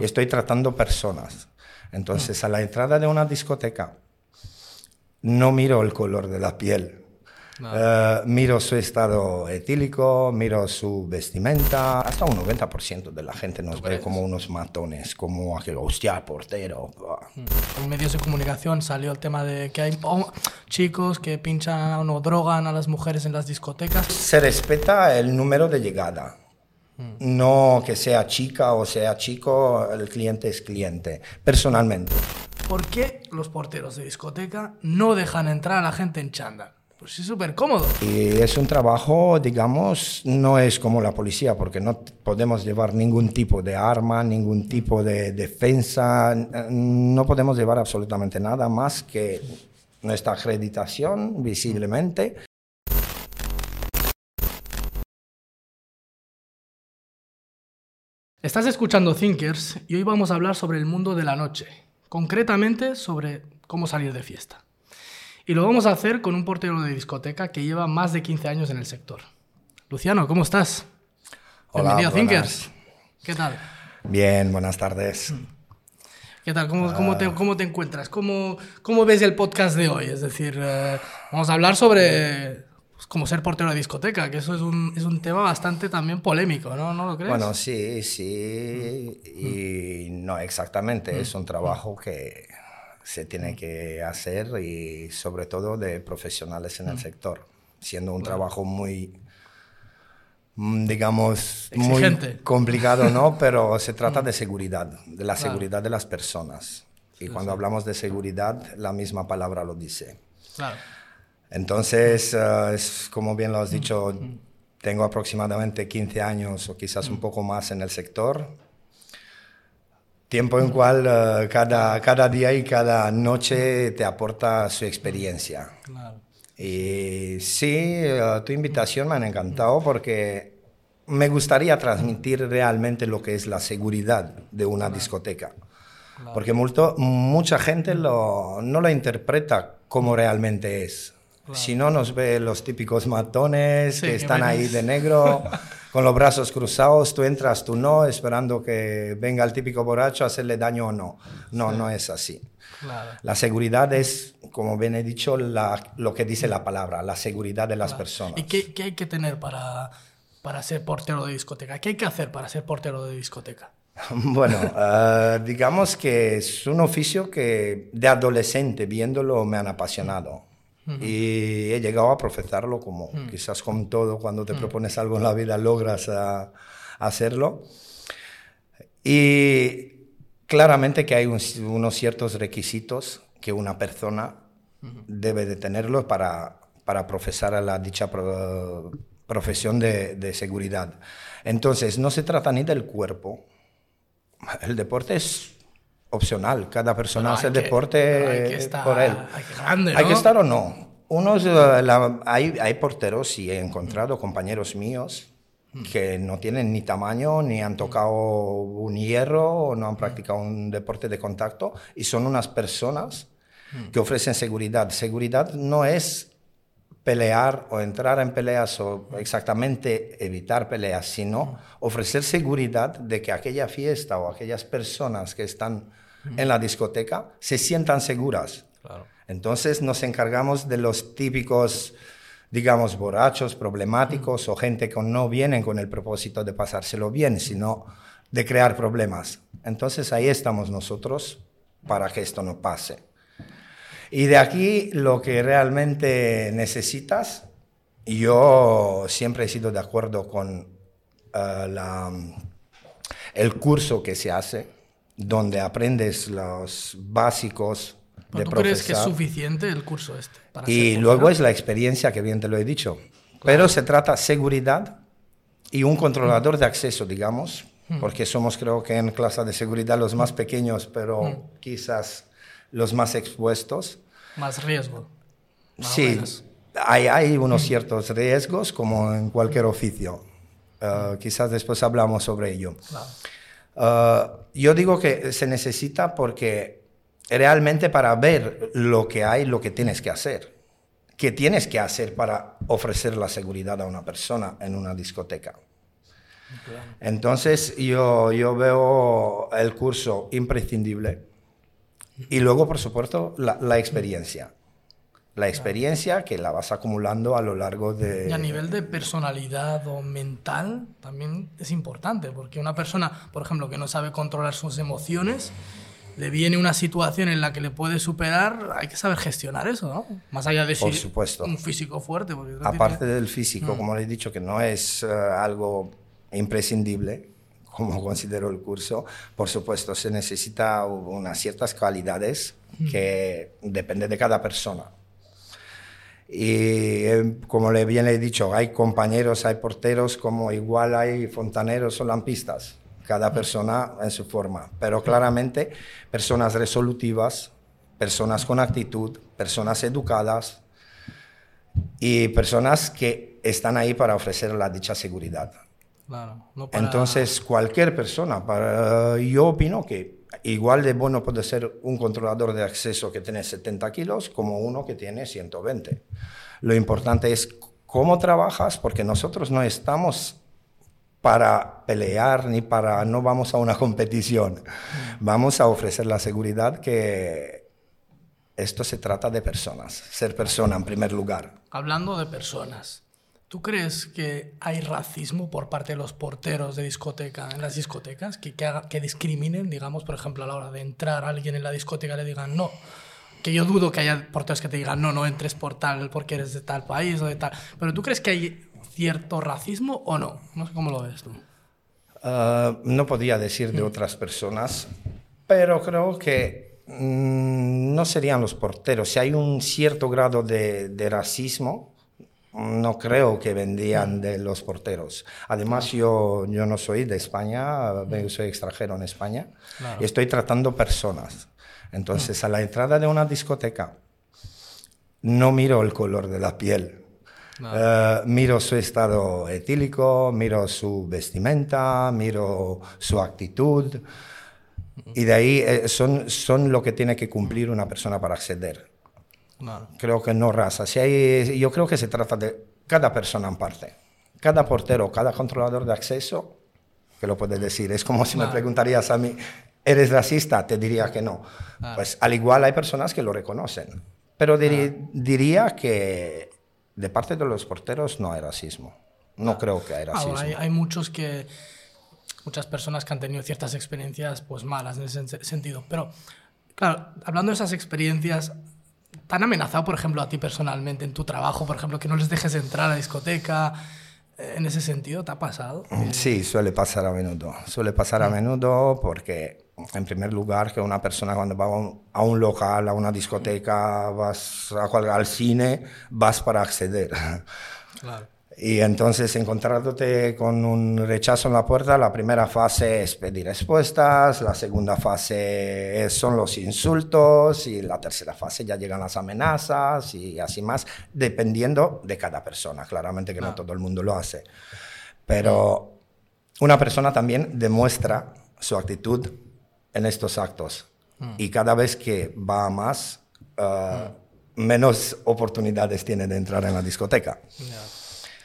Estoy tratando personas. Entonces, a la entrada de una discoteca, no miro el color de la piel. Eh, miro su estado etílico, miro su vestimenta. Hasta un 90% de la gente nos ve como unos matones, como aquel hostia, portero. Mm. En medios de comunicación salió el tema de que hay chicos que pinchan o drogan a las mujeres en las discotecas. Se respeta el número de llegada. No que sea chica o sea chico, el cliente es cliente, personalmente. ¿Por qué los porteros de discoteca no dejan entrar a la gente en chándal? Pues es súper cómodo. Y es un trabajo, digamos, no es como la policía, porque no podemos llevar ningún tipo de arma, ningún tipo de defensa, no podemos llevar absolutamente nada más que nuestra acreditación visiblemente. Estás escuchando Thinkers y hoy vamos a hablar sobre el mundo de la noche, concretamente sobre cómo salir de fiesta. Y lo vamos a hacer con un portero de discoteca que lleva más de 15 años en el sector. Luciano, ¿cómo estás? Hola, Bienvenido a Thinkers. ¿Qué tal? Bien, buenas tardes. ¿Qué tal? ¿Cómo, cómo, te, cómo te, encuentras? ¿Cómo, ¿Cómo, ves el podcast de hoy? Es decir, eh, vamos a hablar sobre pues, cómo ser portero de discoteca, que eso es un, es un, tema bastante también polémico, ¿no? ¿No lo crees? Bueno, sí, sí, y no exactamente, es un trabajo que se tiene que hacer y sobre todo de profesionales en el mm. sector, siendo un trabajo muy, mm, digamos, muy complicado, ¿no? Pero se trata de seguridad, de la seguridad de las personas. Y cuando hablamos de seguridad, la misma palabra lo dice. Claro. Entonces, eh, es como bien lo has dicho, tengo aproximadamente 15 años o quizás un poco más en el sector. Tiempo en cual eh, cada, cada día y cada noche te aporta su experiencia. Y sí, eh, tu invitación me ha encantado porque me gustaría transmitir realmente lo que es la seguridad de una discoteca. Porque mucha gente lo, no lo interpreta como realmente es. Si no, nos ve los típicos matones que están ahí de negro. con los brazos cruzados, tú entras, tú no, esperando que venga el típico borracho a hacerle daño o no. No, no es así. La seguridad es, como bien he dicho, lo que dice la palabra, la seguridad de las personas. ¿Y qué, hay que tener para, para ser portero de discoteca? ¿Qué hay que hacer para ser portero de discoteca? Bueno, eh, digamos que es un oficio que de adolescente viéndolo me han apasionado. Y he llegado a profesarlo como quizás con todo, cuando te propones algo en la vida logras ah, hacerlo. Y claramente que hay unos ciertos requisitos que una persona debe de tenerlos para, para profesar a la dicha profesión de, de seguridad. Entonces, no se trata ni del cuerpo. El deporte es opcional. Cada persona hace el deporte por él. Hay que, estar o no. Unos, eh, hay, hay porteros y he encontrado compañeros míos mm. que no tienen ni tamaño, ni han tocado un hierro, o no han practicado un deporte de contacto, y son unas personas que ofrecen seguridad. Seguridad no es pelear o entrar en peleas o exactamente evitar peleas, sino ofrecer seguridad de que aquella fiesta o aquellas personas que están en la discoteca se sientan seguras. Entonces nos encargamos de los típicos, digamos, borrachos, problemáticos o gente que no vienen con el propósito de pasárselo bien, sino de crear problemas. Entonces ahí estamos nosotros para que esto no pase. Y de aquí lo que realmente necesitas, yo siempre he sido de acuerdo con eh, el curso que se hace, donde aprendes los básicos de ¿Tú crees que es suficiente el curso este? y luego es la experiencia que bien te lo he dicho. Pero se trata de seguridad y un controlador de acceso, digamos, hmm. porque somos creo que en clase de seguridad los más pequeños, pero quizás los más expuestos. Más riesgo. sí, hay, hay, unos ciertos riesgos como en cualquier oficio. Uh, quizás después hablamos sobre ello. Claro. Uh, yo digo que se necesita porque realmente para ver lo que hay, lo que tienes que hacer. ¿Qué tienes que hacer para ofrecer la seguridad a una persona en una discoteca? Entonces yo, yo veo el curso imprescindible y luego, por supuesto, la, la experiencia. La experiencia que la vas acumulando a lo largo de... Y a nivel de personalidad o mental también es importante, porque una persona, por ejemplo, que no sabe controlar sus emociones, le viene una situación en la que le puede superar, hay que saber gestionar eso, ¿no? Más allá de Por ser supuesto. un físico fuerte. porque Aparte tiene- del físico, Mm. como le he dicho, que no es eh, algo imprescindible, como considero el curso, por supuesto se necesita unas ciertas cualidades Mm. que depende de cada persona. Y eh, como bien le he dicho, hay compañeros, hay porteros, como igual hay fontaneros o lampistas, cada persona en su forma, pero claramente personas resolutivas, personas con actitud, personas educadas, y personas que están ahí para ofrecer la dicha seguridad. Claro, no para- Entonces, cualquier persona, para, yo opino que igual de bueno puede ser un controlador de acceso que tiene 70 kilos como uno que tiene 120. Lo importante es cómo trabajas, porque nosotros no estamos para pelear ni para, no vamos a una competición. Vamos a ofrecer la seguridad que esto se trata de personas, ser persona en primer lugar. Hablando de personas, ¿tú crees que hay racismo por parte de los porteros de discoteca en las discotecas? Que, que, haga- que discriminen, digamos, por ejemplo, a la hora de entrar a alguien en la discoteca le digan no. Que yo dudo que haya porteros que te digan no, no entres por tal porque eres de tal país o de tal. Pero ¿tú crees que hay cierto racismo o no? No sé cómo lo ves tú. Ah, no podía decir de otras personas, pero creo que mm, no serían los porteros. Si hay un cierto grado de, de racismo, no creo que vendrían de los porteros. Además, yo, yo no soy de España, soy extranjero en España, Claro. y estoy tratando personas. Entonces, a la entrada de una discoteca, no miro el color de la piel. Eh, miro su estado etílico, miro su vestimenta, miro su actitud. Y de ahí eh, son, son lo que tiene que cumplir una persona para acceder. Claro. Creo que no raza. Si hay, yo creo que se trata de cada persona en parte. Cada portero, cada controlador de acceso, que lo puede decir. Es como si me Claro. preguntarías a mí, ¿eres racista? Te diría que no. Claro. Pues al igual hay personas que lo reconocen. Pero diri- diría que de parte de los porteros no hay racismo. No creo que hay racismo. Ahora, hay, hay muchos que, muchas personas que han tenido ciertas experiencias pues malas en ese sen- sentido. Pero, claro, hablando de esas experiencias, ¿te han amenazado, por ejemplo, a ti personalmente en tu trabajo, por ejemplo, que no les dejes entrar a la discoteca? Eh, En ese sentido, ¿te ha pasado? Sí, suele pasar a menudo. Suele pasar a menudo porque, en primer lugar, que una persona cuando va a un, a un local, a una discoteca, vas a al cine, vas para acceder. Claro. Y entonces encontrándote con un rechazo en la puerta, la primera fase es pedir respuestas, la segunda fase son los insultos y la tercera fase ya llegan las amenazas y así más, dependiendo de cada persona. Claramente que no todo el mundo lo hace. Pero una persona también demuestra su actitud en estos actos y cada vez que va a más, ah, menos oportunidades tiene de entrar en la discoteca.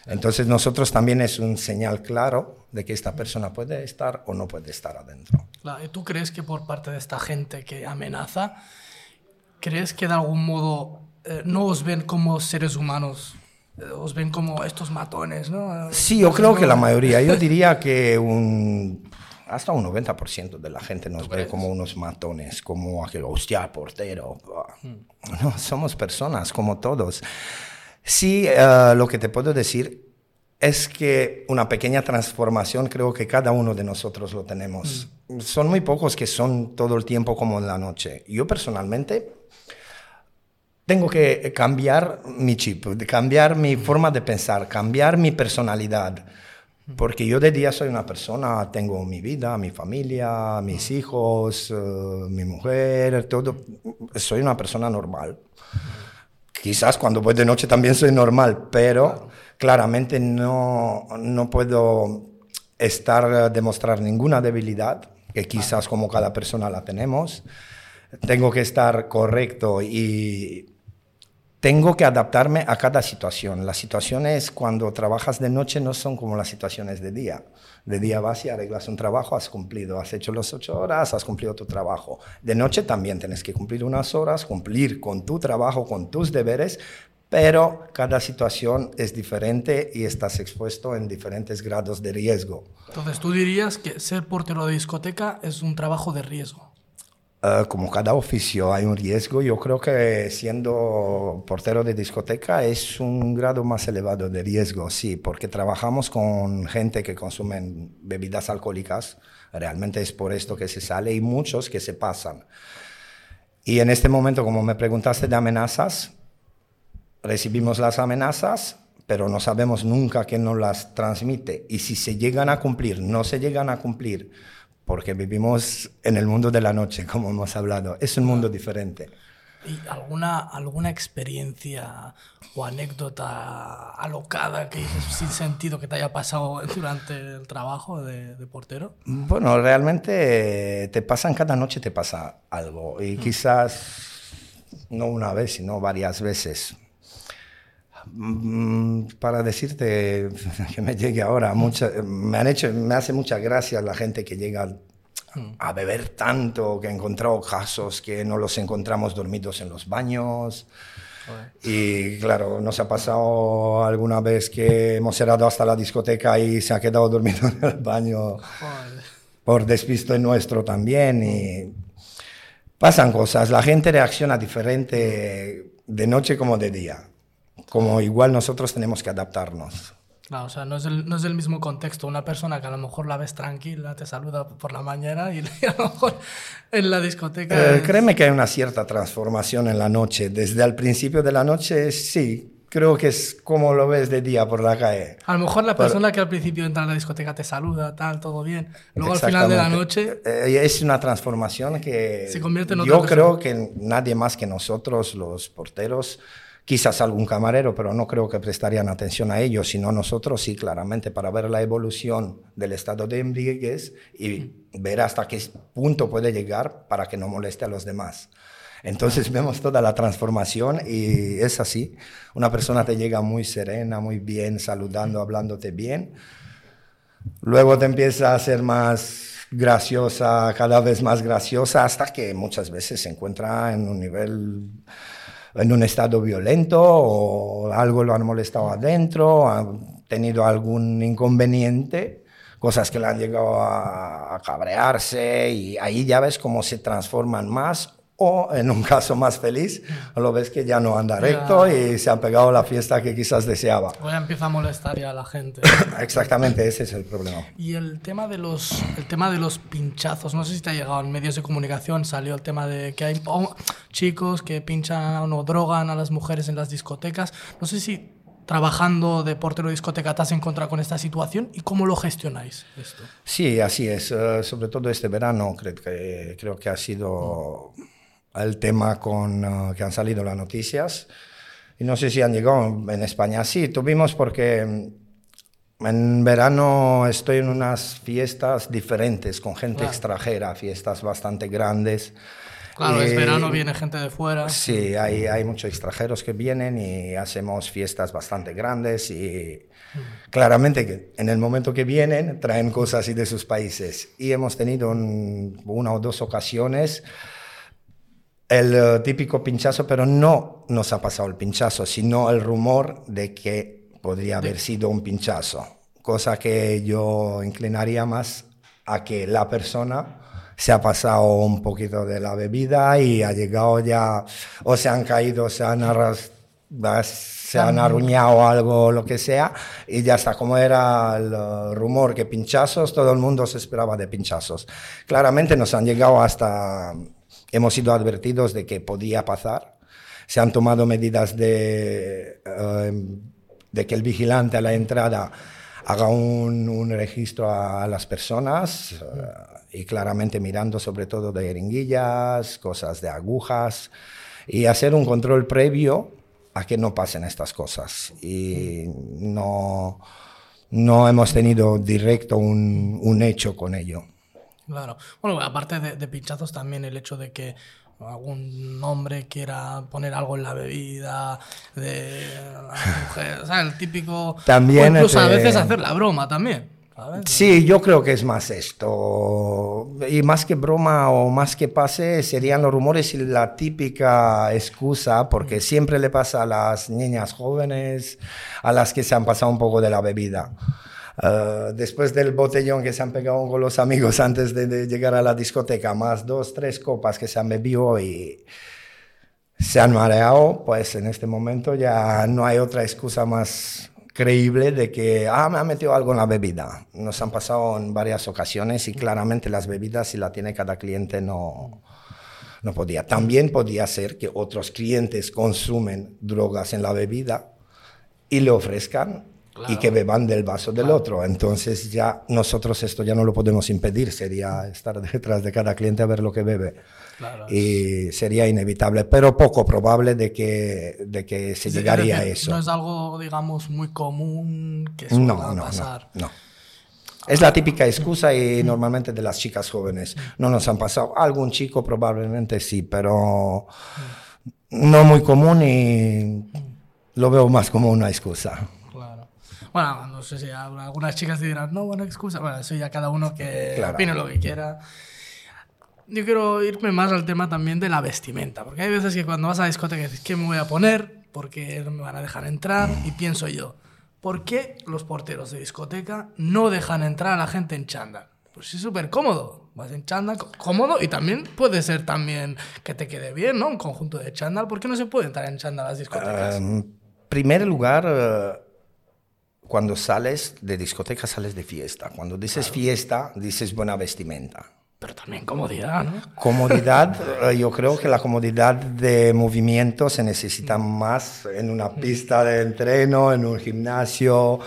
Entonces nosotros también es un señal claro de que esta persona puede estar o no puede estar adentro. Claro, ¿y ¿Tú crees que por parte de esta gente que amenaza, crees que de algún modo eh, no os ven como seres humanos? Eh, os ven como estos matones, ¿no? Sí, yo creo que la mayoría, yo diría que un, hasta un 90% de la gente nos ve como unos matones, como aquel, hostia, portero. No, somos personas como todos. Sí, eh, lo que te puedo decir es que una pequeña transformación creo que cada uno de nosotros lo tenemos. Son muy pocos que son todo el tiempo como en la noche. Yo personalmente tengo que cambiar mi chip, cambiar mi forma de pensar, cambiar mi personalidad. Porque yo de día soy una persona, tengo mi vida, mi familia, mis hijos, eh, mi mujer, todo. Soy una persona normal. Quizás cuando voy de noche también soy normal, pero claramente no, no puedo estar, demostrar ninguna debilidad, que quizás como cada persona la tenemos. Tengo que estar correcto y tengo que adaptarme a cada situación. Las situaciones cuando trabajas de noche no son como las situaciones de día. De día vas y arreglas un trabajo, has cumplido, has hecho las ocho horas, has cumplido tu trabajo. De noche también tienes que cumplir unas horas, cumplir con tu trabajo, con tus deberes, pero cada situación es diferente y estás expuesto en diferentes grados de riesgo. Entonces, tú dirías que ser portero de discoteca es un trabajo de riesgo. Eh, como cada oficio hay un riesgo, yo creo que siendo portero de discoteca es un grado más elevado de riesgo, sí, porque trabajamos con gente que consumen bebidas alcohólicas, realmente es por esto que se sale y muchos que se pasan. Y en este momento, como me preguntaste de amenazas, recibimos las amenazas, pero no sabemos nunca quién nos las transmite. Y si se llegan a cumplir, no se llegan a cumplir, porque vivimos en el mundo de la noche, como hemos hablado. Es un mundo diferente. ¿Y alguna, alguna experiencia o anécdota alocada que sin sentido que te haya pasado durante el trabajo de, portero? Bueno, realmente te pasan cada noche, te pasa algo. Y mm. quizás no una vez, sino varias veces. Mm, para decirte que me llegue ahora, me, han hecho, me hace mucha gracia la gente que llega a beber tanto, que ha encontrado casos que no los encontramos dormidos en los baños. Y claro, nos ha pasado alguna vez que hemos cerrado hasta la discoteca y se ha quedado dormido en el baño por despisto nuestro también. Y pasan cosas, la gente reacciona diferente de noche como de día como igual nosotros tenemos que adaptarnos. Claro, o sea, no es, el, no es el mismo contexto. Una persona que a lo mejor la ves tranquila, te saluda por la mañana y, a lo mejor en la discoteca... Eh, créeme que hay una cierta transformación en la noche. Desde el principio de la noche, sí. Creo que es como lo ves de día por la calle. A lo mejor la persona que al principio entra en la discoteca te saluda, tal, todo bien. Luego al final de la noche... Eh, es una transformación que... Se convierte en Yo creo que nadie más que nosotros, los porteros quizás algún camarero, pero no creo que prestarían atención a ellos, sino nosotros sí, claramente, para ver la evolución del estado de embriaguez y ver hasta qué punto puede llegar para que no moleste a los demás. Entonces vemos toda la transformación y es así. Una persona te llega muy serena, muy bien, saludando, hablándote bien. Luego te empieza a ser más graciosa, cada vez más graciosa, hasta que muchas veces se encuentra en un nivel en un estado violento o algo lo han molestado adentro, han tenido algún inconveniente, cosas que le han llegado a, cabrearse y ahí ya ves cómo se transforman más o en un caso más feliz, lo ves que ya no anda recto y se han pegado la fiesta que quizás deseaba. O ya empieza a molestar ya a la gente. Exactamente, ese es el problema. Y el tema, de los, el tema de los pinchazos, no sé si te ha llegado en medios de comunicación, salió el tema de que hay chicos que pinchan o drogan a las mujeres en las discotecas. No sé si trabajando de portero de discoteca te has encontrado con esta situación y cómo lo gestionáis esto. Sí, así es. Eh, sobre todo este verano creo que, creo que ha sido el tema con uh, que han salido las noticias. Y no sé si han llegado en España. Sí, tuvimos porque mm, en verano estoy en unas fiestas diferentes con gente extranjera, fiestas bastante grandes. Claro, es verano, viene gente de fuera. Sí, hay, hay muchos extranjeros que vienen y hacemos fiestas bastante grandes y mm. claramente que en el momento que vienen traen cosas así de sus países. Y hemos tenido una o dos ocasiones el eh, típico pinchazo, pero no nos ha pasado el pinchazo, sino el rumor de que podría haber sido un pinchazo, cosa que yo inclinaría más a que la persona se ha pasado un poquito de la bebida y ha llegado ya, o se han caído, se han se han arruñado algo, lo que sea, y ya está, como era el eh, rumor que pinchazos, todo el mundo se esperaba de pinchazos. Claramente nos han llegado hasta hemos sido advertidos de que podía pasar. Se han tomado medidas de, eh, de que el vigilante a la entrada haga un, registro a, las personas eh, y claramente mirando sobre todo de jeringuillas, cosas de agujas y hacer un control previo a que no pasen estas cosas. Y no, no hemos tenido directo un, un hecho con ello. Claro. Bueno, aparte de, de pinchazos también el hecho de que algún hombre quiera poner algo en la bebida de la mujer, o sea, el típico... También o incluso a te- veces hacer la broma también, ¿sabes? Sí, yo creo que es más esto. Y más que broma o más que pase, serían los rumores y la típica excusa, porque siempre le pasa a las niñas jóvenes, a las que se han pasado un poco de la bebida. Eh, después del botellón que se han pegado con los amigos antes de, de llegar a la discoteca, más dos, tres copas que se han bebido y se han mareado, pues en este momento ya no hay otra excusa más creíble de que, ah, me ha metido algo en la bebida. Nos han pasado en varias ocasiones y claramente las bebidas, si la tiene cada cliente, no, no podía. También podía ser que otros clientes consumen drogas en la bebida y le ofrezcan y que beban del vaso del otro. Entonces ya nosotros esto ya no lo podemos impedir, sería estar detrás de cada cliente a ver lo que bebe. Claro. Y sería inevitable, pero poco probable de que, de que se decir, llegaría a eso. No es algo, digamos, muy común que suele No, no, no, pasar. no. Es la típica excusa y normalmente de las chicas jóvenes. No nos han pasado. Algún chico probablemente sí, pero no muy común y lo veo más como una excusa. Bueno, no sé si algunas chicas dirán, no, buena excusa. Bueno, eso ya cada uno que Claro. opine lo que quiera. Yo quiero irme más al tema también de la vestimenta, porque hay veces que cuando vas a discoteca dices, ¿qué me voy a poner? Porque no me van a dejar entrar. Y pienso yo, ¿por qué los porteros de discoteca no dejan entrar a la gente en chándal? Pues es súper cómodo. Vas en chándal, có- cómodo, y también puede ser también que te quede bien, ¿no? Un conjunto de chándal. ¿Por qué no se puede entrar en chándal a las discotecas? En primer lugar, eh, cuando sales de discoteca, sales de fiesta. Cuando dices fiesta, dices buena vestimenta. Pero también comodidad, ¿no? Comodidad, eh, yo creo que la comodidad de movimiento se necesita más en una pista de entreno, en un gimnasio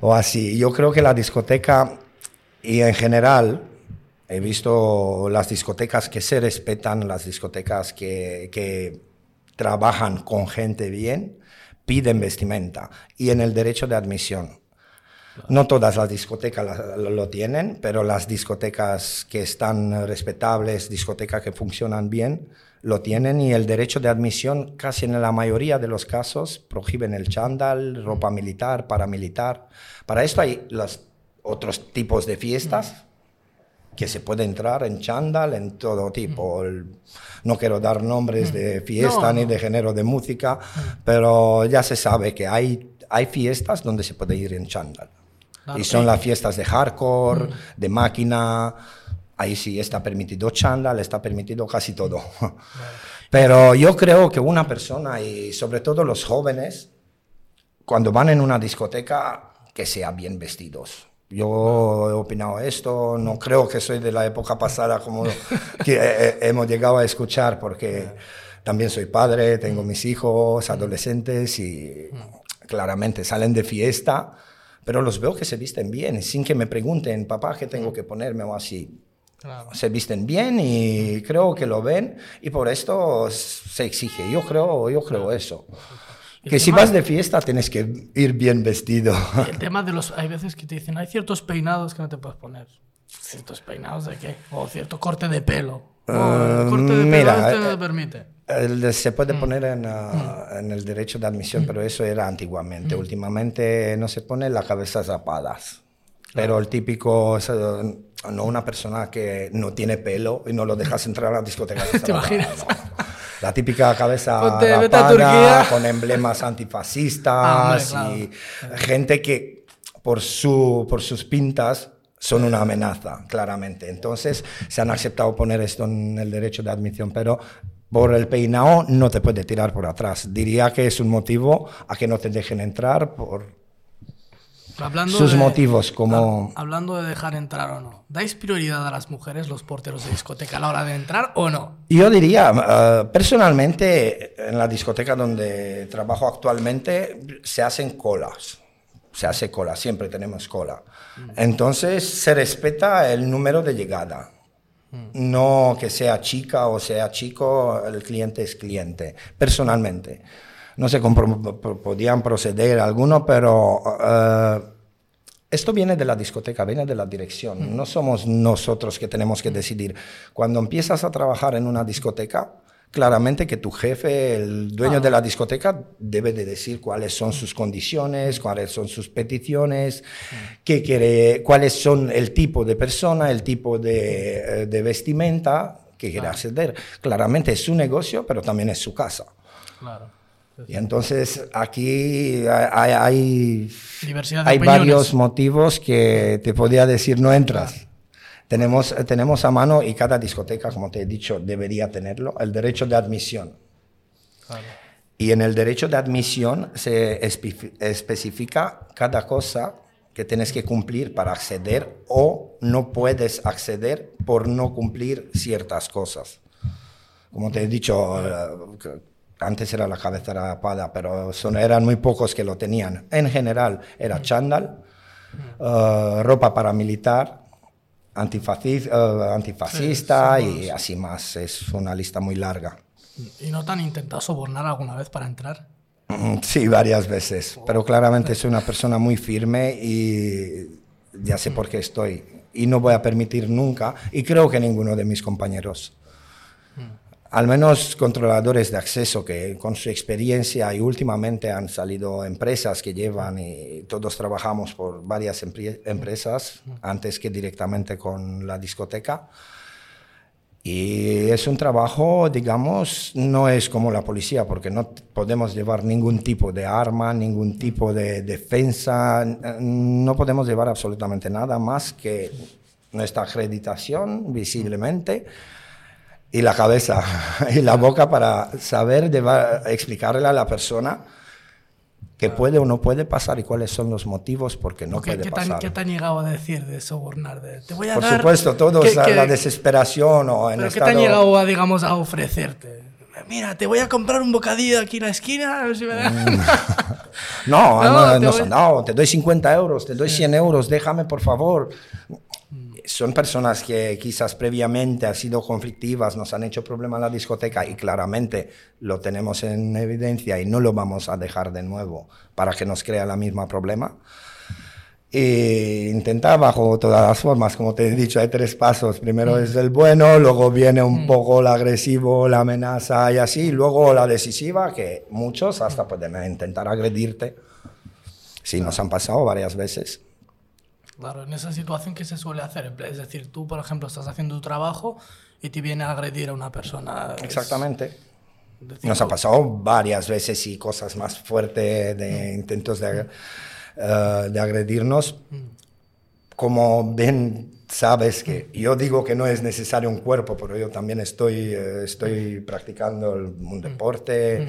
o así. Yo creo que la discoteca y en general he visto las discotecas que se respetan, las discotecas que, que trabajan con gente bien, piden vestimenta y en el derecho de admisión. No todas las discotecas lo tienen, pero las discotecas que están respetables, discotecas que funcionan bien, lo tienen y el derecho de admisión casi en la mayoría de los casos prohíben el chándal, ropa militar, paramilitar. Para esto hay los otros tipos de fiestas que se puede entrar en chándal, en todo tipo. No quiero dar nombres de fiesta No, ni no. de género de música, pero ya se sabe que hay, hay fiestas donde se puede ir en chándal. Claro. Y son las fiestas de hardcore, de máquina. Ahí sí está permitido chándal, está permitido casi todo. Pero yo creo que una persona, y sobre todo los jóvenes, cuando van en una discoteca, que sean bien vestidos. Yo he opinado esto, no creo que soy de la época pasada como que eh, hemos llegado a escuchar, porque también soy padre, tengo mis hijos, adolescentes y claramente salen de fiesta, pero los veo que se visten bien, sin que me pregunten, papá, ¿qué tengo que ponerme o así? Claro. se visten bien y creo que lo ven y por esto se exige. Yo creo, yo creo eso. Que si vas de fiesta tienes que ir bien vestido. El tema de los. Hay veces que te dicen, hay ciertos peinados que no te puedes poner. ¿Ciertos peinados de qué? O cierto corte de pelo. No, el corte de pelo mira, este no eh, te permite. El- se puede Mm. poner en, ah, en el derecho de admisión, pero eso era antiguamente. Mm. Últimamente no se pone la cabeza zapadas. Pero el típico, no una persona que no tiene pelo y no lo dejas entrar a la discoteca. ¿Te imaginas? no. La típica cabeza Ponte, rapada, con emblemas antifascistas Ah, hombre, claro. y gente que por, su, por sus pintas son una amenaza, claramente. Entonces se han aceptado poner esto en el derecho de admisión, pero por el peinado no te puede tirar por atrás. Diría que es un motivo a que no te dejen entrar por Hablando sus de- motivos, como... hab- Hablando de dejar entrar o no. ¿Dais prioridad a las mujeres, los porteros de discoteca, a la hora de entrar o no? Yo diría, eh, personalmente, en la discoteca donde trabajo actualmente, se hacen colas. Se hace cola, siempre tenemos cola. Entonces, se respeta el número de llegada. No que sea chica o sea chico, el cliente es cliente, personalmente. No pro- podían proceder algunos, pero eh, esto viene de la discoteca, viene de la dirección. No somos nosotros que tenemos que decidir. Cuando empiezas a trabajar en una discoteca, claramente que tu jefe, el dueño de la discoteca, debe de decir cuáles son sus condiciones, cuáles son sus peticiones, qué quiere, cuáles son el tipo de persona, el tipo de, eh, vestimenta que quiere acceder. Claramente es su negocio, pero también es su casa. Claro. Y entonces aquí hay, hay, hay varios motivos que te podría decir no entras. Tenemos, tenemos a mano, y cada discoteca, como te he dicho, debería tenerlo, el derecho de admisión. Y en el derecho de admisión se especifica cada cosa que tienes que cumplir para acceder o no puedes acceder por no cumplir ciertas cosas. Como te he dicho, antes era la cabeza rapada, pero son, eran muy pocos que lo tenían. En general era chándal, uh, ropa paramilitar, uh, antifascista y así más. Es una lista muy larga. ¿Y no te han intentado sobornar alguna vez para entrar? Mm, sí, varias veces, pero claramente soy una persona muy firme y ya sé por qué estoy. Y no voy a permitir nunca, y creo que ninguno de mis compañeros al menos controladores de acceso que con su experiencia y últimamente han salido empresas que llevan y todos trabajamos por varias empresas antes que directamente con la discoteca. Y es un trabajo, digamos, no es como la policía, porque no podemos llevar ningún tipo de arma, ningún tipo de defensa, no podemos llevar absolutamente nada más que nuestra acreditación visiblemente y la cabeza y la boca para saber explicarle a la persona qué puede o no puede pasar y cuáles son los motivos por qué no puede ¿qué pasar. ¿Qué te han llegado a decir de sobornar? te voy a por supuesto, todo es la desesperación o en ¿Pero ¿Qué te han llegado a, digamos, a ofrecerte? Mira, te voy a comprar un bocadillo aquí en la esquina. A ver si me mm. no, no, no, no, te doy 50 euros, te doy 100 euros, déjame por favor son personas que quizás previamente han sido conflictivas, nos han hecho problema en la discoteca y claramente lo tenemos en evidencia y no lo vamos a dejar de nuevo para que nos crea la misma problema. E intentar bajo todas las formas, como te he dicho, hay tres pasos. Primero mm. es el bueno, luego viene un mm. poco el agresivo, la amenaza y así, luego la decisiva, que muchos hasta pueden intentar agredirte. Sí, nos han pasado varias veces. Claro, en esa situación, ¿qué se suele hacer? Es decir, tú, por ejemplo, estás haciendo tu trabajo y te viene a agredir a una persona. Exactamente. Nos ha pasado varias veces y cosas más fuertes de mm. intentos de, eh, de agredirnos. Mm. Como bien sabes que yo digo que no es necesario un cuerpo, pero yo también estoy, eh, estoy practicando un mm. deporte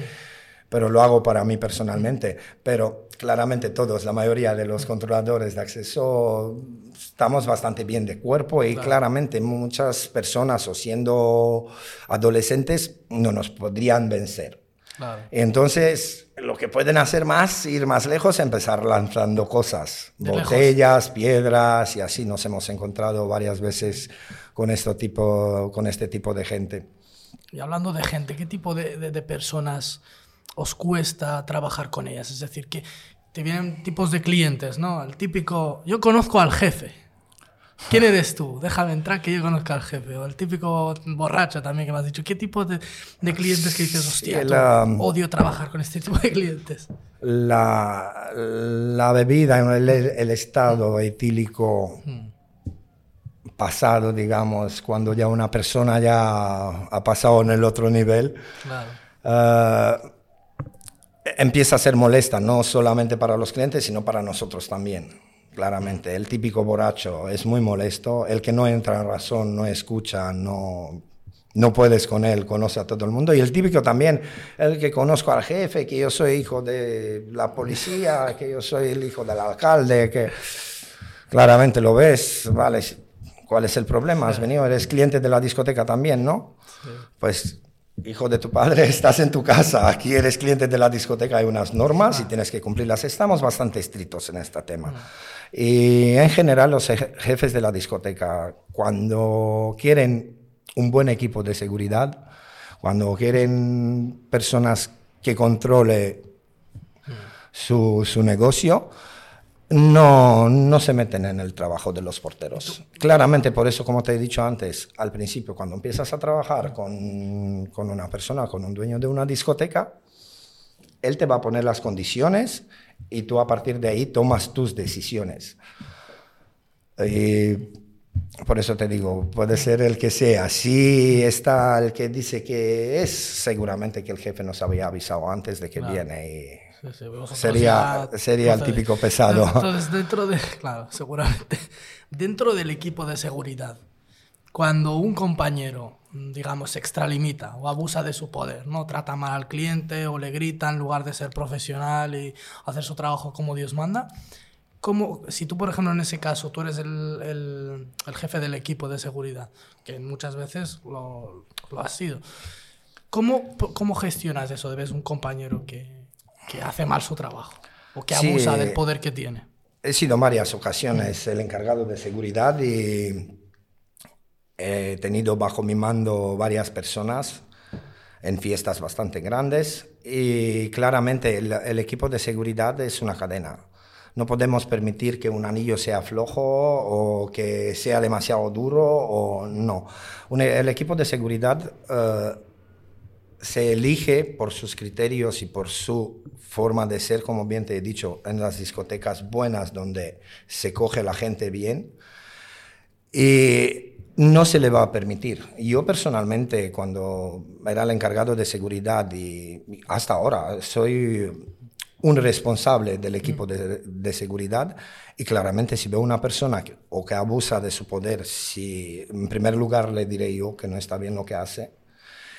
pero lo hago para mí personalmente. Pero claramente todos, la mayoría de los controladores de acceso, estamos bastante bien de cuerpo y claramente muchas personas o siendo adolescentes no nos podrían vencer. Entonces, lo que pueden hacer más, ir más lejos, empezar lanzando cosas, botellas, piedras y así nos hemos encontrado varias veces con, este tipo, con este tipo de gente. Y hablando de gente, ¿qué tipo de, de personas os cuesta trabajar con ellas? Es decir, que te vienen tipos de clientes, ¿no? El típico, yo conozco al jefe. ¿Quién eres tú? Déjame entrar que yo conozco al jefe. O el típico borracho también que me has dicho. ¿Qué tipo de, de clientes que dices, hostia, odio trabajar con este tipo de clientes? La, la bebida, el, el estado etílico hmm. pasado, digamos, cuando ya una persona ya ha pasado en el otro nivel. Claro. Uh, empieza a ser molesta, no solamente para los clientes, sino para nosotros también, claramente. El típico borracho es muy molesto, el que no entra en razón, no escucha, no, no puedes con él, conoce a todo el mundo. Y el típico también, el que conozco al jefe, que yo soy hijo de la policía, que yo soy el hijo del alcalde, que claramente lo ves, ¿vale? ¿Cuál es el problema? Has venido, eres cliente de la discoteca también, ¿no? Pues hijo de tu padre, estás en tu casa, aquí eres cliente de la discoteca, hay unas normas y tienes que cumplirlas. Estamos bastante estrictos en este tema. Y en general los jefes de la discoteca, cuando quieren un buen equipo de seguridad, cuando quieren personas que controle su, su negocio, no, no se meten en el trabajo de los porteros. Claramente, por eso, como te he dicho antes, al principio, cuando empiezas a trabajar con, con una persona, con un dueño de una discoteca, él te va a poner las condiciones y tú a partir de ahí tomas tus decisiones. Y por eso te digo, puede ser el que sea. Si está el que dice que es, seguramente que el jefe nos había avisado antes de que viene y sería, sería el típico pesado. Entonces, dentro de, claro, seguramente, dentro del equipo de seguridad, cuando un compañero, digamos, se extralimita o abusa de su poder, ¿no? Trata mal al cliente o le grita en lugar de ser profesional y hacer su trabajo como Dios manda, ¿cómo, si tú, por ejemplo, en ese caso, tú eres el, el, el jefe del equipo de seguridad, que muchas veces lo, lo has sido, ¿cómo, ¿cómo gestionas eso de ves un compañero que que hace mal su trabajo o que abusa del poder que tiene. He sido varias ocasiones el encargado de seguridad y he tenido bajo mi mando varias personas en fiestas bastante grandes y claramente el, equipo de seguridad es una cadena. No podemos permitir que un anillo sea flojo o que sea demasiado duro o no. el equipo de seguridad eh, se elige por sus criterios y por su forma de ser, como bien te he dicho, en las discotecas buenas donde se coge la gente bien. Y no se le va a permitir. Yo personalmente, cuando era el encargado de seguridad y hasta ahora soy un responsable del equipo de, seguridad y claramente si veo una persona o que abusa de su poder, si en primer lugar le diré yo que no está bien lo que hace,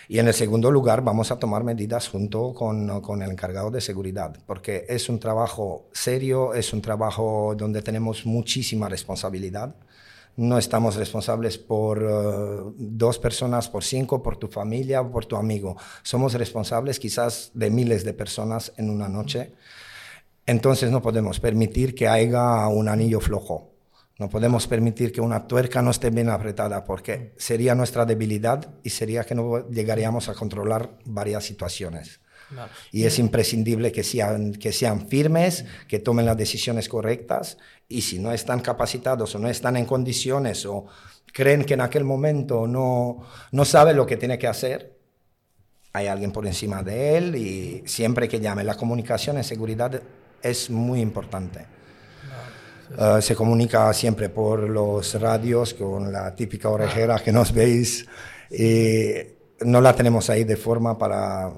y en el segundo lugar, vamos a tomar medidas junto con, con, el encargado de seguridad, porque es un trabajo serio, es un trabajo donde tenemos muchísima responsabilidad. No estamos responsables por uh, dos personas, por cinco, por tu familia, por tu amigo. Somos responsables quizás de miles de personas en una noche. Entonces no podemos permitir que haya un anillo flojo no podemos permitir que una tuerca no esté bien apretada porque sería nuestra debilidad y sería que no llegaríamos a controlar varias situaciones. Y es imprescindible que sean, que sean firmes, que tomen las decisiones correctas y si no están capacitados o no están en condiciones o creen que en aquel momento no, no sabe lo que tiene que hacer, hay alguien por encima de él y siempre que llame la comunicación en seguridad es muy importante. Eh, se comunica siempre por los radios con la típica orejera que nos veis y no la tenemos ahí de forma para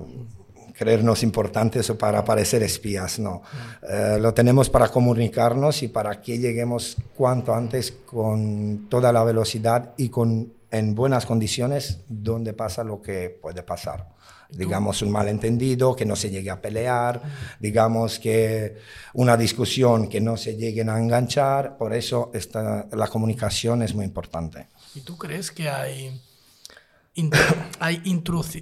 creernos importantes o para parecer espías, no. Eh, lo tenemos para comunicarnos y para que lleguemos cuanto antes con toda la velocidad y con, en buenas condiciones donde pasa lo que puede pasar digamos, un malentendido, que no se llegue a pelear, digamos que una discusión que no se lleguen a enganchar, por eso esta, la comunicación es muy importante. ¿Y tú crees que hay, hay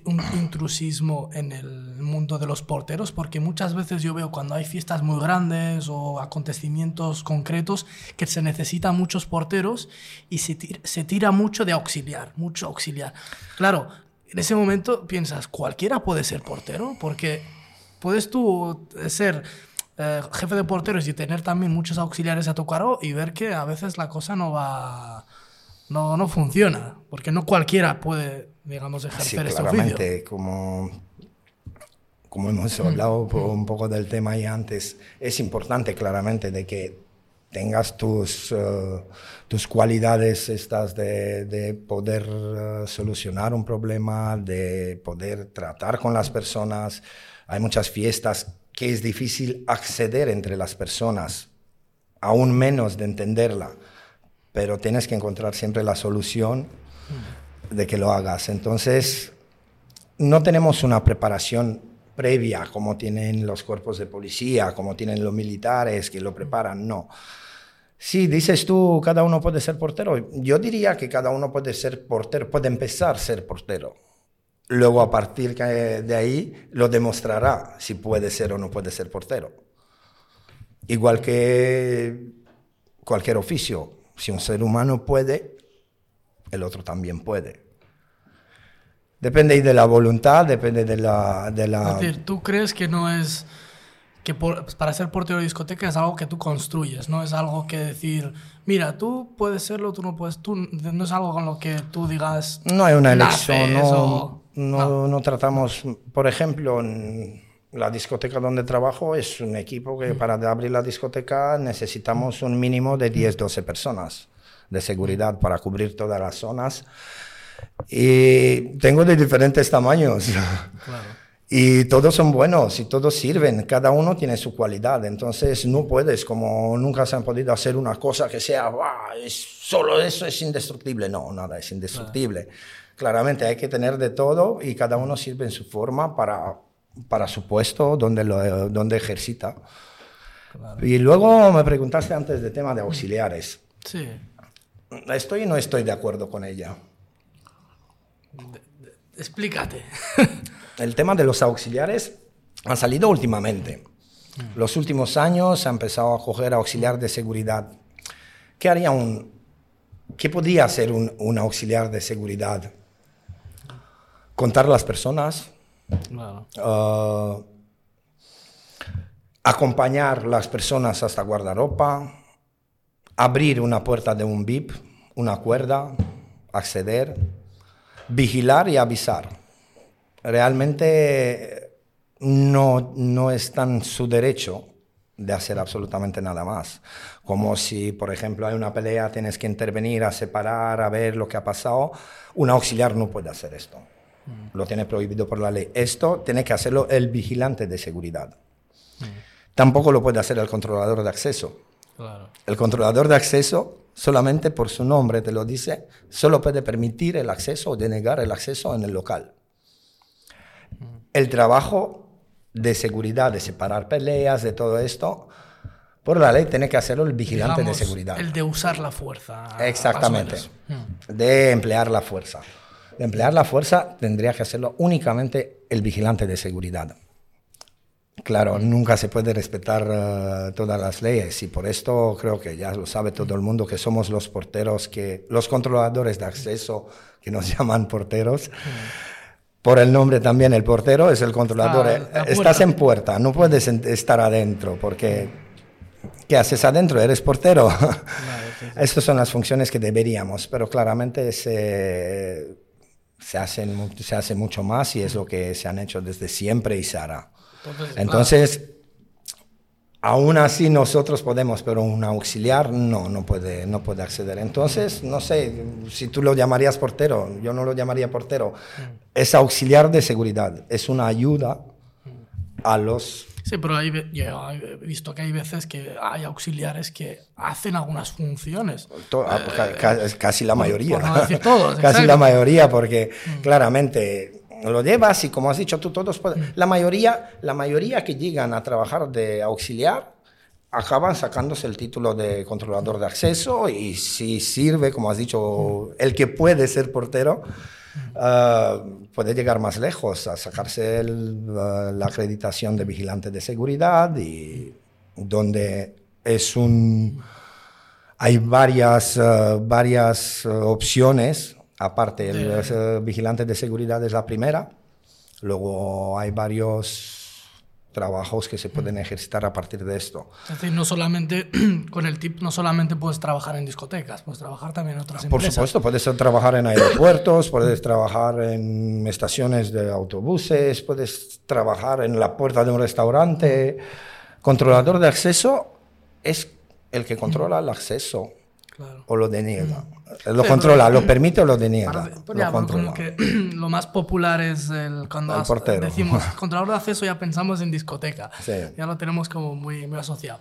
un intrusismo en el mundo de los porteros? Porque muchas veces yo veo cuando hay fiestas muy grandes o acontecimientos concretos que se necesitan muchos porteros y se se tira mucho de auxiliar, mucho auxiliar. Claro, en ese momento piensas, cualquiera puede ser portero, porque puedes tú ser eh, jefe de porteros y tener también muchos auxiliares a tu cargo y ver que a veces la cosa no va, no, no funciona, porque no cualquiera puede, digamos, ejercer sí, claramente, como como hemos hablado un poco del tema ahí antes, es importante claramente de que tengas tus, eh, tus cualidades estas de, de poder eh, solucionar un problema, de poder tratar con las personas. Hay muchas fiestas que es difícil acceder entre las personas, aún menos de entenderla, pero tienes que encontrar siempre la solución de que lo hagas. Entonces, no tenemos una preparación previa como tienen los cuerpos de policía, como tienen los militares que lo preparan, no. Sí, dices tú, cada uno puede ser portero. Yo diría que cada uno puede ser portero, puede empezar a ser portero. Luego, a partir de ahí, lo demostrará si puede ser o no puede ser portero. Igual que cualquier oficio. Si un ser humano puede, el otro también puede. Depende de la voluntad, depende de la... De la... Es decir, ¿tú crees que no es que pues, para ser portero de discoteca es algo que tú construyes, no es algo que decir, mira, tú puedes serlo, tú no puedes, tú no es algo con lo que tú digas. No hay una elección, no, no, no, tratamos, por ejemplo, la discoteca donde trabajo es un equipo que mm. para abrir la discoteca necesitamos un mínimo de 10, 12 personas de seguridad para cubrir todas las zonas. Y tengo de diferentes tamaños. Claro. Y todos son buenos y todos sirven, cada uno tiene su cualidad, entonces no puedes, como nunca se han podido hacer una cosa que sea, es, solo eso es indestructible, no, nada es indestructible. Claramente hay que tener de todo y cada uno sirve en su forma para, para su puesto donde, lo, donde ejercita. Y luego me preguntaste antes del tema de auxiliares. Sí. ¿Estoy o no estoy de acuerdo con ella? Explícate. el tema de los auxiliares ha salido últimamente. Los últimos años se ha empezado a coger auxiliar de seguridad. ¿Qué haría un, qué podría hacer un, un auxiliar de seguridad? Contar las personas, uh, acompañar las personas hasta guardarropa, abrir una puerta de un VIP, una cuerda, acceder, vigilar y avisar realmente no, no está en su derecho de hacer absolutamente nada más. Como si, por ejemplo, hay una pelea, tienes que intervenir a separar, a ver lo que ha pasado. Un auxiliar no puede hacer esto. Mm. Lo tiene prohibido por la ley. Esto tiene que hacerlo el vigilante de seguridad. Mm. Tampoco lo puede hacer el controlador de acceso. El controlador de acceso, solamente por su nombre te lo dice, solo puede permitir el acceso o denegar el acceso en el local el trabajo de seguridad, de separar peleas, de todo esto, por la ley tiene que hacerlo el vigilante de seguridad. El de usar la fuerza. Exactamente. Hmm. De emplear la fuerza. De emplear la fuerza tendría que hacerlo únicamente el vigilante de seguridad. Claro, nunca se puede respetar eh, todas las leyes y por esto creo que ya lo sabe todo el mundo que somos los porteros, que los controladores de acceso que nos llaman porteros. Por el nombre también el portero es el controlador. Ah, Estás en puerta, no puedes estar adentro porque ¿qué haces adentro? Eres portero. Estas son las funciones que deberíamos, pero claramente se, se, hacen, se hace mucho más y es lo que se han hecho desde siempre y se hará. Entonces, Aún así nosotros podemos, pero un auxiliar no, no puede, no puede acceder. Entonces, no sé, si tú lo llamarías portero, yo no lo llamaría portero. Es auxiliar de seguridad, es una ayuda a los... Sí, pero hay, yo he visto que hay veces que hay auxiliares que hacen algunas funciones. Ah, eh, casi la mayoría. casi la mayoría, porque mm. claramente lo llevas y como has dicho tú, todos. La mayoría, la mayoría que llegan a trabajar de auxiliar acaban sacándose el título de controlador de acceso y si sirve, como has dicho, el que puede ser portero, ah, puede llegar más lejos a sacarse ah, la acreditación de vigilante de seguridad y donde es un... Hay varias, ah, varias opciones Aparte, el vigilante de seguridad es la primera. Luego hay varios trabajos que se pueden ejercitar a partir de esto. Es decir, no solamente con el tip, no solamente puedes trabajar en discotecas, puedes trabajar también en otras Por supuesto, puedes trabajar en aeropuertos, puedes trabajar en estaciones de autobuses, puedes trabajar en la puerta de un restaurante. Controlador de acceso es el que controla el acceso o lo deniega. Lo controla, lo permite o lo deniega. lo, que lo más popular es el cuando decimos controlador de acceso ya pensamos en discoteca. Ya lo tenemos como muy, muy asociado.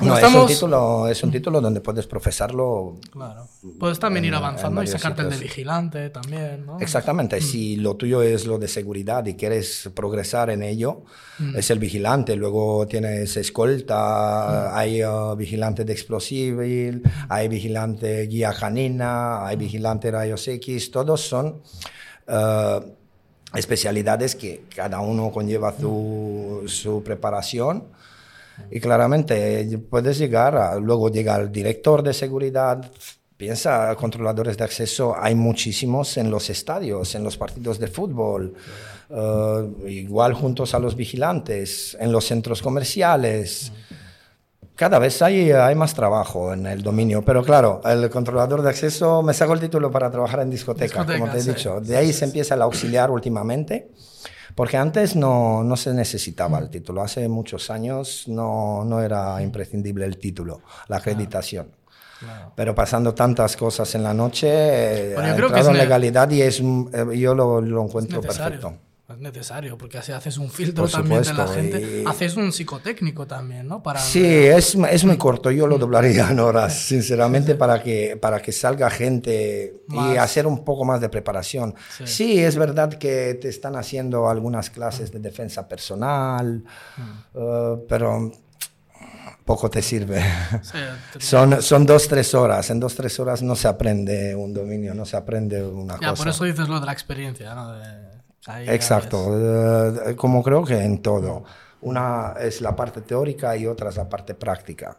No, es, un título, es un título donde puedes profesarlo. Claro. Puedes también ir avanzando y sacarte el de vigilante también, ¿no? Exactamente. Mm. Si lo tuyo es lo de seguridad y quieres progresar en ello, mm. es el vigilante. Luego tienes escolta, mm. hay uh, vigilante de explosivo, hay vigilante guía canina, hay vigilante rayos X. Todos son. Uh, especialidades que cada uno conlleva su, su preparación y claramente puedes llegar, a, luego llega el director de seguridad, Piensa, controladores de acceso hay muchísimos en los estadios, en los partidos de fútbol, eh, igual juntos a los vigilantes, en los centros comerciales. Cada vez hay, hay más trabajo en el dominio, pero claro, el controlador de acceso me sacó el título para trabajar en discoteca, como te he dicho. De ahí se empieza el auxiliar últimamente, porque antes no, no se necesitaba el título. Hace muchos años no, no era imprescindible el título, la acreditación. Pero pasando tantas cosas en la noche, bueno, ha entrado en legalidad y es, eh, yo lo, lo encuentro perfecto. Es necesario, porque así haces un filtro también de la gente. Haces un psicotécnico también, ¿no? Para... Sí, es, es muy corto. Yo lo doblaría en horas, sinceramente, para que, para que salga gente y hacer un poco más de preparación. Sí. es verdad que te están haciendo algunas clases de defensa personal, mm. eh, pero poco te sirve. son, son dos, tres horas. En dos, tres horas no se aprende un dominio, no se aprende una ya, cosa. Por eso dices lo de la experiencia, ¿no? Exacto, eh, como creo que en todo. Una es la parte teórica y otra es la parte práctica.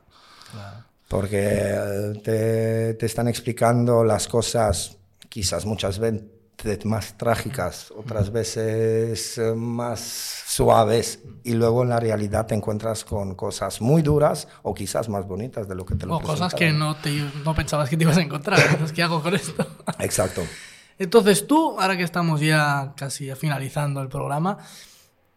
Porque eh, te, te, están explicando las cosas quizás muchas veces más trágicas, otras veces eh, más suaves y luego en la realidad te encuentras con cosas muy duras o quizás más bonitas de lo que te lo O cosas que no, te, no pensabas que te ibas a encontrar. ¿qué hago con esto? Exacto. Entonces tú, ahora que estamos ya casi finalizando el programa,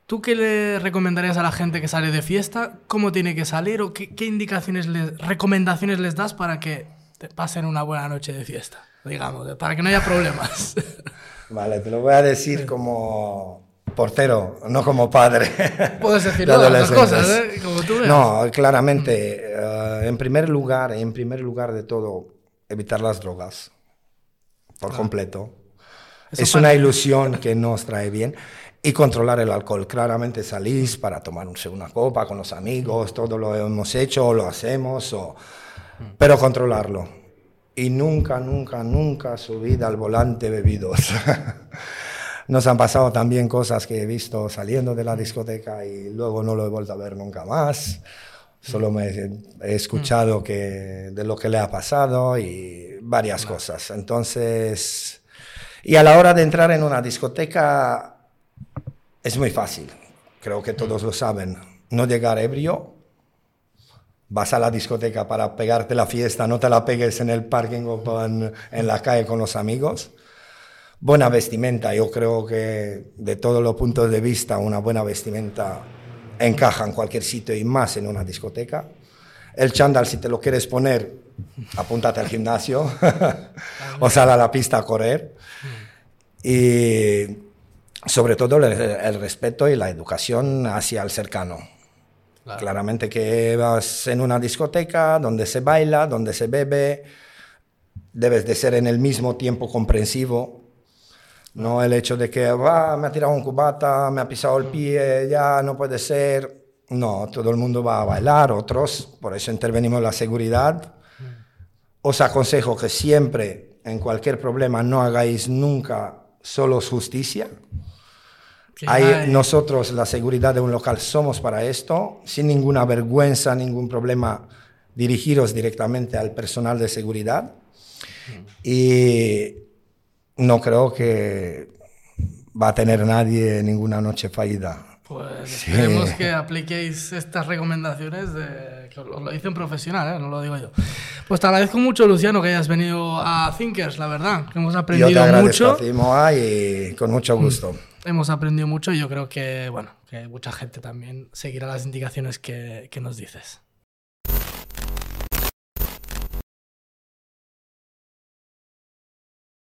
¿tú qué le recomendarías a la gente que sale de fiesta? ¿Cómo tiene que salir o qué, indicaciones, les, recomendaciones les das para que te pasen una buena noche de fiesta? Digamos, para que no haya problemas. Vale, te lo voy a decir como portero, no como padre. Puedes decir las cosas, ¿eh? Como tú No, claramente, eh, en primer lugar, en primer lugar de todo, evitar las drogas por completo. es una ilusión que nos trae bien. Y controlar el alcohol. Claramente salís para tomar una copa con los amigos, todo lo hemos hecho, lo hacemos, o... pero controlarlo. Y nunca, nunca, nunca subir al volante bebidos. Nos han pasado también cosas que he visto saliendo de la discoteca y luego no lo he vuelto a ver nunca más. Solo me he escuchado que, de lo que le ha pasado y varias cosas. Entonces, y a la hora de entrar en una discoteca es muy fácil. Creo que todos lo saben. No llegar ebrio. Vas a la discoteca para pegarte la fiesta, no te la pegues en el parking o en, en la calle con los amigos buena vestimenta. Yo creo que de todos los puntos de vista una buena vestimenta encaja en cualquier sitio y más en una discoteca. El chándal, si te lo quieres poner, apúntate al gimnasio o sal a la pista a correr. Y sobre todo el, respeto y la educación hacia el cercano. Claramente que vas en una discoteca donde se baila, donde se bebe, debes de ser en el mismo tiempo comprensivo no el hecho de que va, me ha tirado un cubata, me ha pisado el pie, ya no puede ser. No, todo el mundo va a bailar, otros, por eso intervenimos en la seguridad. Os aconsejo que siempre, en cualquier problema, no hagáis nunca solo justicia. Hay, nosotros, la seguridad de un local, somos para esto, sin ninguna vergüenza, ningún problema, dirigiros directamente al personal de seguridad. Y no creo que va a tener nadie ninguna noche fallida. Pues esperemos que apliquéis estas recomendaciones, de, que os lo dice un profesional, ¿eh? no lo digo yo. Pues te agradezco mucho, Luciano, que hayas venido a Thinkers, la verdad, que hemos aprendido yo te mucho. A y con mucho gusto. Hemos aprendido mucho y yo creo que, bueno, que mucha gente también seguirá las indicaciones que, que nos dices.